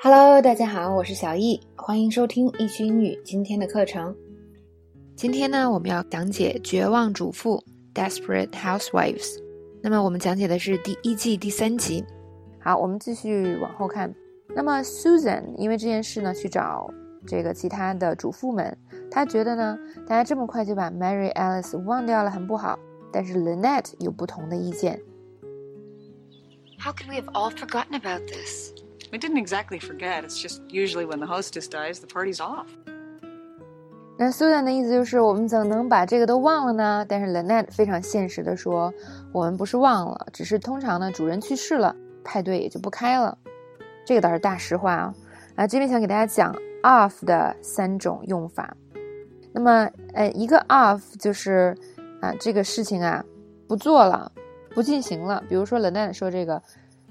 Hello，大家好，我是小易，欢迎收听易趣英语今天的课程。今天呢，我们要讲解《绝望主妇》（Desperate Housewives）。那么我们讲解的是第一季第三集。好，我们继续往后看。那么 Susan 因为这件事呢，去找这个其他的主妇们，她觉得呢，大家这么快就把 Mary Alice 忘掉了，很不好。但是 Lynette 有不同的意见。How could we have all forgotten about this? We didn't exactly forget. It's just usually when the hostess dies, the party's off. 那 Susan 的意思就是，我们怎么能把这个都忘了呢？但是 Lynette 非常现实的说，我们不是忘了，只是通常呢，主人去世了，派对也就不开了。这个倒是大实话啊。啊，这边想给大家讲 off 的三种用法。那么，呃，一个 off 就是啊，这个事情啊，不做了，不进行了。比如说 Lynette 说这个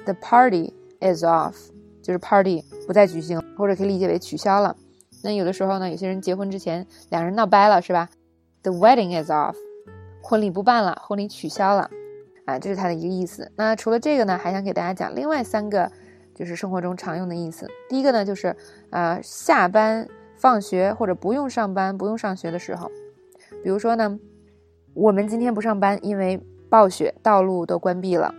，the party is off。就是 party 不再举行，或者可以理解为取消了。那有的时候呢，有些人结婚之前两人闹掰了，是吧？The wedding is off，婚礼不办了，婚礼取消了，啊，这是它的一个意思。那除了这个呢，还想给大家讲另外三个，就是生活中常用的意思。第一个呢，就是呃下班、放学或者不用上班、不用上学的时候，比如说呢，我们今天不上班，因为暴雪，道路都关闭了。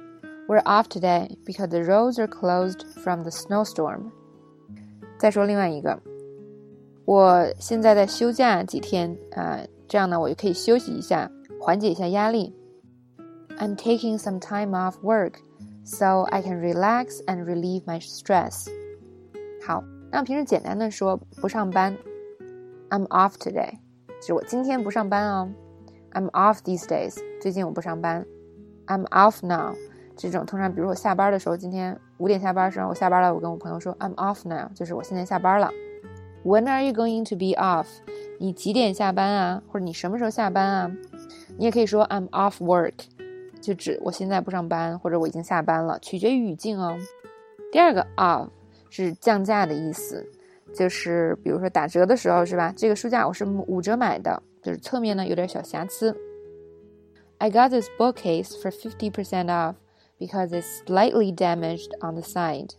We're off today because the roads are closed from the snowstorm. 再说另外一个，我现在在休假几天啊，这样呢，我就可以休息一下，缓解一下压力。I'm taking some time off work so I can relax and relieve my stress. 好，那平时简单的说不上班，I'm off today，就是我今天不上班哦。I'm off these days，最近我不上班。I'm off now。 这种通常，比如我下班的时候，今天五点下班的时候，我下班了，我跟我朋友说 I'm off now，就是我现在下班了。When are you going to be off？你几点下班啊？或者你什么时候下班啊？你也可以说 I'm off work，就指我现在不上班，或者我已经下班了，取决于语境哦。第二个 off 是降价的意思，就是比如说打折的时候是吧？这个书架我是五折买的，就是侧面呢有点小瑕疵。I got this bookcase for fifty percent off。Because it's slightly damaged on the side。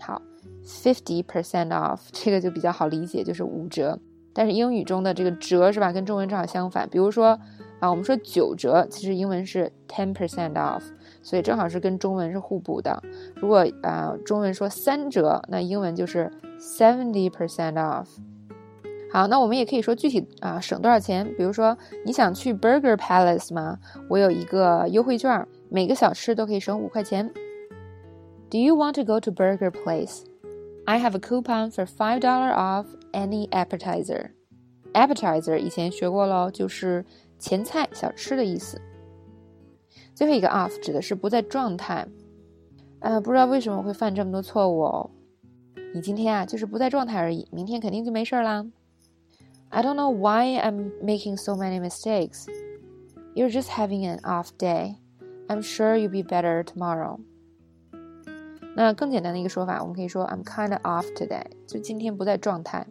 好，fifty percent off 这个就比较好理解，就是五折。但是英语中的这个折是吧，跟中文正好相反。比如说啊，我们说九折，其实英文是 ten percent off，所以正好是跟中文是互补的。如果啊中文说三折，那英文就是 seventy percent off。好，那我们也可以说具体啊省多少钱。比如说你想去 Burger Palace 吗？我有一个优惠券。每个小吃都可以省五块钱。Do you want to go to Burger Place? I have a coupon for five dollar off any appetizer. Appetizer 以前学过喽，就是前菜、小吃的意思。最后一个 off 指的是不在状态。呃，不知道为什么会犯这么多错误哦。你今天啊，就是不在状态而已，明天肯定就没事啦。I don't know why I'm making so many mistakes. You're just having an off day. I'm sure you'll be better tomorrow。那更简单的一个说法，我们可以说 I'm kind of off today，就今天不在状态。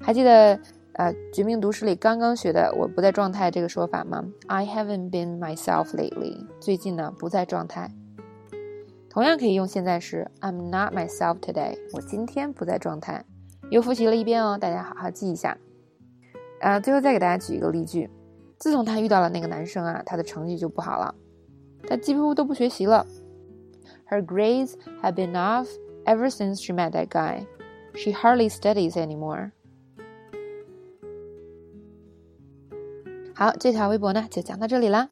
还记得呃《绝命毒师》里刚刚学的我不在状态这个说法吗？I haven't been myself lately。最近呢不在状态。同样可以用现在时 I'm not myself today。我今天不在状态。又复习了一遍哦，大家好好记一下。啊，最后再给大家举一个例句。自从他遇到了那个男生啊，他的成绩就不好了。她几乎都不学习了。Her grades have been off ever since she met that guy. She hardly studies anymore. 好，这条微博呢就讲到这里啦。